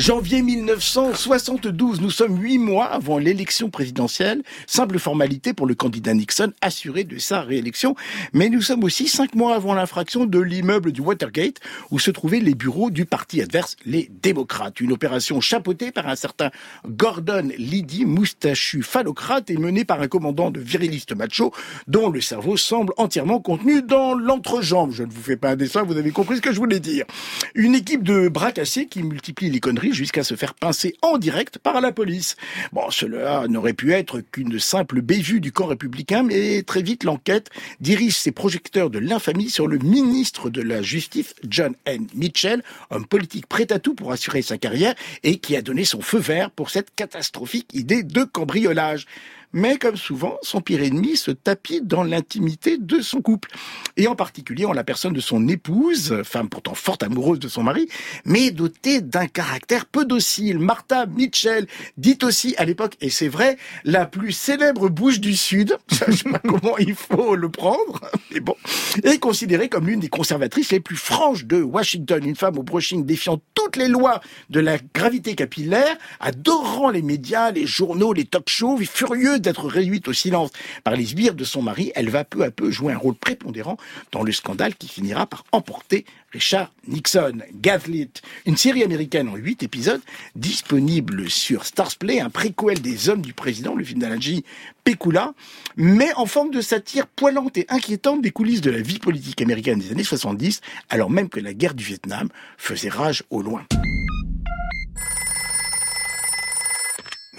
Janvier 1972, nous sommes huit mois avant l'élection présidentielle. Simple formalité pour le candidat Nixon assuré de sa réélection. Mais nous sommes aussi cinq mois avant l'infraction de l'immeuble du Watergate où se trouvaient les bureaux du parti adverse, les démocrates. Une opération chapeautée par un certain Gordon Liddy, moustachu phallocrate et menée par un commandant de viriliste macho dont le cerveau semble entièrement contenu dans l'entrejambe. Je ne vous fais pas un dessin, vous avez compris ce que je voulais dire. Une équipe de bras cassés qui multiplie les conneries jusqu'à se faire pincer en direct par la police. Bon, cela n'aurait pu être qu'une simple bévue du camp républicain, mais très vite l'enquête dirige ses projecteurs de l'infamie sur le ministre de la Justice, John N. Mitchell, homme politique prêt à tout pour assurer sa carrière et qui a donné son feu vert pour cette catastrophique idée de cambriolage mais comme souvent, son pire ennemi se tapit dans l'intimité de son couple. Et en particulier en la personne de son épouse, femme pourtant forte amoureuse de son mari, mais dotée d'un caractère peu docile. Martha Mitchell, dite aussi à l'époque, et c'est vrai, la plus célèbre bouche du Sud, je sais pas comment il faut le prendre, mais bon, est considérée comme l'une des conservatrices les plus franches de Washington, une femme au brushing défiant toutes les lois de la gravité capillaire, adorant les médias, les journaux, les talk-shows, d'être réduite au silence par les sbires de son mari, elle va peu à peu jouer un rôle prépondérant dans le scandale qui finira par emporter Richard Nixon. Gaslit, une série américaine en huit épisodes, disponible sur Starsplay, un préquel des hommes du président, le film d'Alain Pekula, mais en forme de satire poilante et inquiétante des coulisses de la vie politique américaine des années 70, alors même que la guerre du Vietnam faisait rage au loin.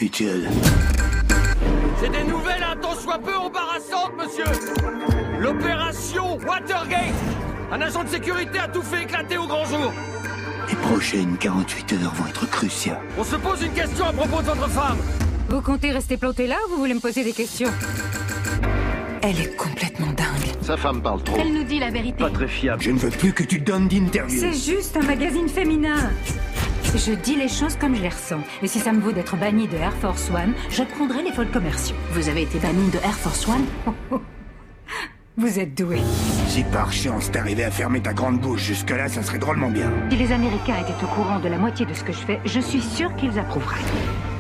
Mitchell. C'est des nouvelles un tant soit peu embarrassantes, monsieur L'opération Watergate Un agent de sécurité a tout fait éclater au grand jour Les prochaines 48 heures vont être cruciales. On se pose une question à propos de votre femme Vous comptez rester planté là ou vous voulez me poser des questions? Elle est complètement dingue. Sa femme parle trop. Elle nous dit la vérité. Pas très fiable. Je ne veux plus que tu donnes d'interviews. C'est juste un magazine féminin. Je dis les choses comme je les ressens. Et si ça me vaut d'être banni de Air Force One, je prendrai les vols commerciaux. Vous avez été banni de Air Force One Vous êtes doué. Si par chance t'arrivais à fermer ta grande bouche jusque-là, ça serait drôlement bien. Si les Américains étaient au courant de la moitié de ce que je fais, je suis sûr qu'ils approuveraient.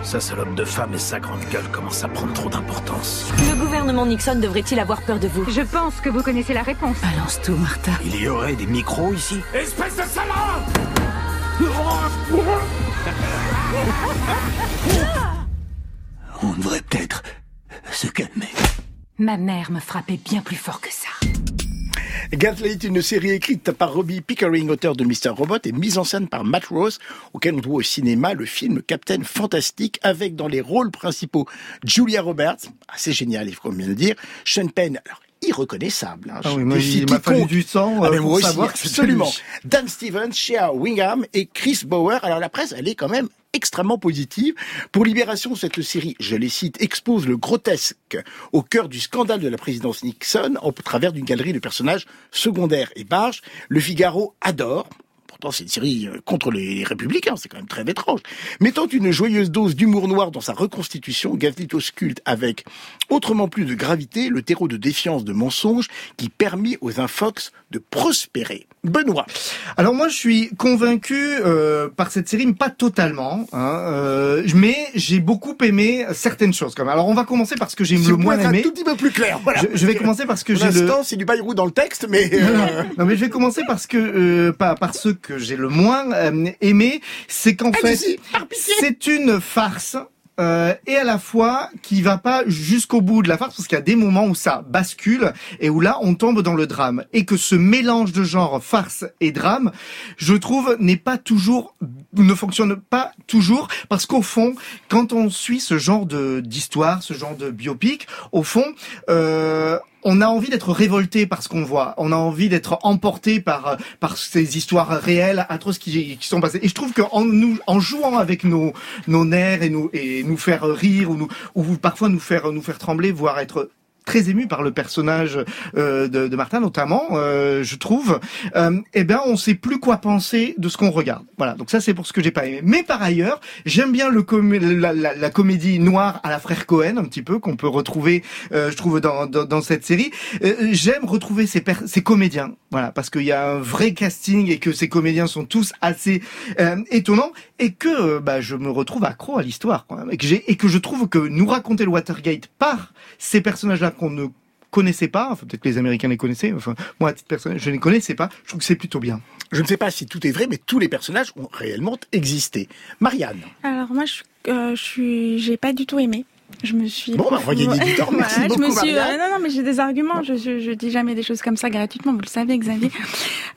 Sa salope de femme et sa grande gueule commencent à prendre trop d'importance. Le gouvernement Nixon devrait-il avoir peur de vous? Je pense que vous connaissez la réponse. Balance tout, Martha. Il y aurait des micros ici? Espèce de salade On devrait peut-être se calmer. Ma mère me frappait bien plus fort que ça. Gaslight, une série écrite par Robbie Pickering, auteur de Mr. Robot, et mise en scène par Matt Rose, auquel on doit au cinéma le film Captain Fantastic, avec dans les rôles principaux Julia Roberts, assez génial, il faut bien le dire, Sean Penn, alors irreconnaissable. Hein. Ah oui, moi, il m'a fallu du temps ah, euh, mais pour aussi, savoir que c'était absolument. lui. Dan Stevens, Shea Wingham et Chris Bauer. Alors la presse, elle est quand même extrêmement positive. Pour Libération, cette série, je les cite, expose le grotesque au cœur du scandale de la présidence Nixon au travers d'une galerie de personnages secondaires et barges. Le Figaro adore. Pourtant, c'est une série euh, contre les républicains, c'est quand même très étrange. Mettant une joyeuse dose d'humour noir dans sa reconstitution, Gaslit ausculte avec autrement plus de gravité le terreau de défiance, de mensonges qui permit aux infox de prospérer. Benoît. Alors moi, je suis convaincu euh, par cette série, mais pas totalement. Hein, euh, mais j'ai beaucoup aimé certaines choses. Quand même. Alors on va commencer par ce que j'ai Si le moins être un aimé. tout petit peu plus clair. Voilà. Je, je vais commencer parce que Pour j'ai le. l'instant, c'est du Bayrou dans le texte, mais euh, non mais je vais commencer parce que euh, par, par ce que j'ai le moins euh, aimé, c'est qu'en fait c'est une farce. Euh, et à la fois qui va pas jusqu'au bout de la farce parce qu'il y a des moments où ça bascule et où là on tombe dans le drame. Et que ce mélange de genre farce et drame je trouve n'est pas toujours ne fonctionne pas toujours parce qu'au fond quand on suit ce genre de d'histoire ce genre de biopic au fond euh, on a envie d'être révolté par ce qu'on voit. On a envie d'être emporté par par ces histoires réelles, atroces qui, qui sont passées. Et je trouve qu'en nous, en jouant avec nos nos nerfs et nous et nous faire rire ou nous ou parfois nous faire nous faire trembler, voire être très ému par le personnage euh, de, de Martin notamment, euh, je trouve. Euh, eh ben, on sait plus quoi penser de ce qu'on regarde. Voilà. Donc ça, c'est pour ce que j'ai pas aimé. Mais par ailleurs, j'aime bien le comé- la, la- la comédie noire à la frère Cohen, un petit peu qu'on peut retrouver, euh, je trouve, dans, dans, dans cette série. Euh, j'aime retrouver ces, ces comédiens. Voilà, parce qu'il y a un vrai casting et que ces comédiens sont tous assez euh, étonnants. et que bah, je me retrouve accro à l'histoire et que, et que je trouve que nous raconter le Watergate par ces personnages-là qu'on ne connaissait pas, enfin peut-être que les Américains les connaissaient, enfin moi à titre personnel je ne les connaissais pas, je trouve que c'est plutôt bien. Je ne sais pas si tout est vrai, mais tous les personnages ont réellement existé. Marianne. Alors moi je, euh, je suis, j'ai pas du tout aimé. Je me suis. Bon, bah, on va gagner du temps. Merci Voilà, je beaucoup, me suis. Euh, non, non, mais j'ai des arguments. Je, je, je dis jamais des choses comme ça gratuitement. Vous le savez, Xavier.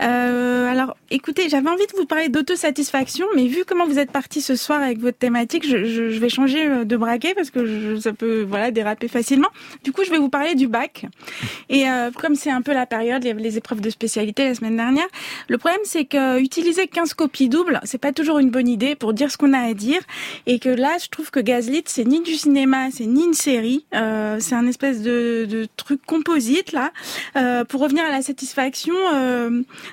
Euh, alors, écoutez, j'avais envie de vous parler d'autosatisfaction, mais vu comment vous êtes parti ce soir avec votre thématique, je, je, vais changer euh, de braquet parce que ça peut, voilà, déraper facilement. Du coup, je vais vous parler du bac. Et euh, comme c'est un peu la période, il y avait les épreuves de spécialité la semaine dernière. Le problème, c'est que utiliser 15 copies doubles, c'est pas toujours une bonne idée pour dire ce qu'on a à dire. Et que là, je trouve que Gaslit, c'est ni du cinéma, c'est ni une série. Euh, c'est un espèce de, truc composite là. Euh, pour revenir à la satisfaction, euh,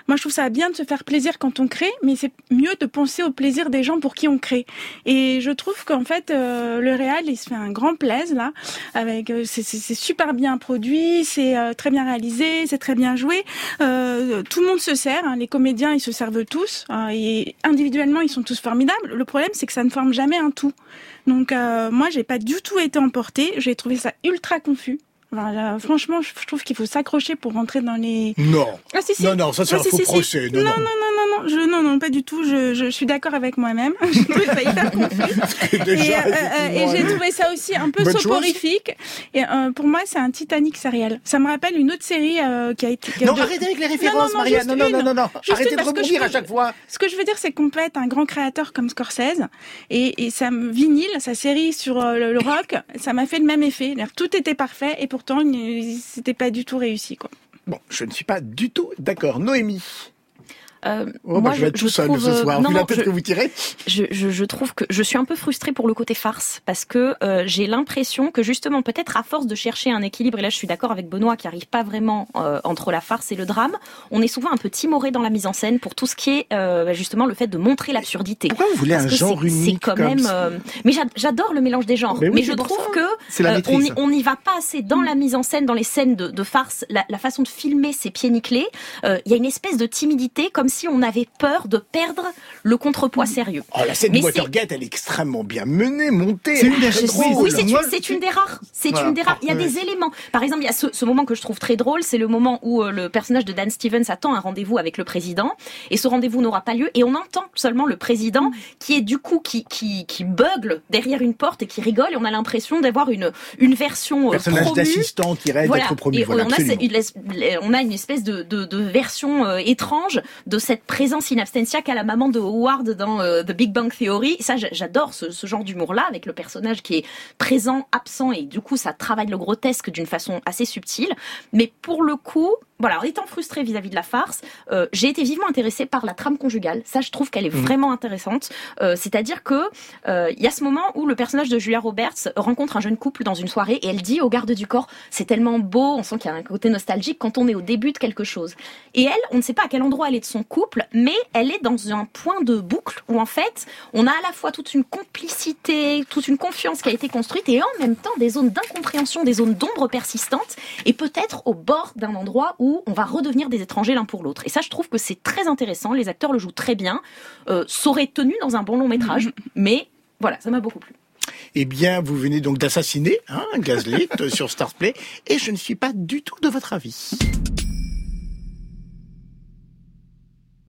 moi je trouve ça bien de se faire plaisir quand on crée, mais c'est mieux de penser au plaisir des gens pour qui on crée. Et je trouve qu'en fait, le réal, il se fait un grand plaisir là. Avec, c'est, super bien produit, c'est très bien réalisé, c'est très bien joué. Tout le monde se sert, hein, les comédiens ils se servent tous, hein, et individuellement ils sont tous formidables. Le problème c'est que ça ne forme jamais un tout. Donc euh, moi j'ai pas du tout été emportée, j'ai trouvé ça ultra confus. Enfin, là, franchement, je trouve qu'il faut s'accrocher pour rentrer dans les. Non. Ah si si. Non, non, ça c'est Ah, un si, faux si, procès. Non. non, non, non, non, je, non, non, pas du tout. Je, je, je suis d'accord avec moi-même. Je trouve ça hyper confus. Déjà, et, euh, euh, et j'ai trouvé ça aussi un peu soporifique. Et euh, pour moi, c'est un Titanic sériel. Ça me rappelle une autre série euh, qui a été. qui a Non, de- arrêtez avec les références, juste Non, non, non, non, non. Arrêtez de rebondir à chaque fois. Ce que je veux dire, c'est qu'on peut être un grand créateur comme Scorsese et, et ça me vinyle, sa série sur le, le rock, ça m'a fait le même effet. Tout était parfait et pourtant, c'était pas du tout réussi, quoi. Bon, je ne suis pas du tout d'accord. Noémie. Euh, Oh, bah, moi, je vais être tout seul trouve, ce euh, soir. non, Vu la non, tête je- que vous tirez. je, je, je trouve que je suis un peu frustrée pour le côté farce parce que euh, j'ai l'impression que justement peut-être à force de chercher un équilibre et là je suis d'accord avec Benoît qui arrive pas vraiment euh, entre la farce et le drame, on est souvent un peu timoré dans la mise en scène pour tout ce qui est bah, justement le fait de montrer l'absurdité. Pourquoi vous voulez Parce un genre c'est- c'est unique quand comme même. mais j'a- j'adore le mélange des genres. Mais oui, je trouve ça. que la on n'y va pas assez dans la mise en scène, dans les scènes de, de farce, la, la façon de filmer ces pieds nickelés. Il y a une espèce de timidité, comme si on avait peur de perdre le contrepoids sérieux. Oh, la scène Mais de Watergate, elle est extrêmement bien menée, montée. C'est une des. Oui, c'est une, une rares. C'est Voilà. une des rares. Il y a Ouais. des éléments. Par exemple, il y a ce, ce moment que je trouve très drôle, c'est le moment où euh, le personnage de Dan Stevens attend un rendez-vous avec le président, et ce rendez-vous n'aura pas lieu, et on entend seulement le président qui est du coup qui qui qui bugle derrière une porte et qui rigole, et on a l'impression d'avoir une une version euh, Personnage d'assistant qui rêve d'être promu. Et Voilà, on, a, on a une espèce de, de, de version euh, étrange de cette présence in absentia qu'a la maman de Howard dans euh, The Big Bang Theory. Ça, j'a- j'adore ce, ce genre d'humour-là, avec le personnage qui est présent, absent, et du coup, ça travaille le grotesque d'une façon assez subtile. Mais pour le coup, voilà, en étant frustrée vis-à-vis de la farce, euh, j'ai été vivement intéressée par la trame conjugale. Ça, je trouve qu'elle est vraiment intéressante. Euh, C'est-à-dire que euh, il y a ce moment où le personnage de Julia Roberts rencontre un jeune couple dans une soirée et elle dit au garde du corps c'est tellement beau, on sent qu'il y a un côté nostalgique quand on est au début de quelque chose. Et elle, on ne sait pas à quel endroit elle est de son couple, mais elle est dans un point de boucle où en fait on a à la fois toute une complicité, toute une confiance qui a été construite et en même temps des zones d'incompréhension, des zones d'ombre persistantes et peut-être au bord d'un endroit où on va redevenir des étrangers l'un pour l'autre. Et ça, je trouve que c'est très intéressant. Les acteurs le jouent très bien. Euh, ça aurait tenu dans un bon long métrage, mais voilà, ça m'a beaucoup plu. Eh bien, vous venez donc d'assassiner hein, Gaslit sur Starsplay, et je ne suis pas du tout de votre avis.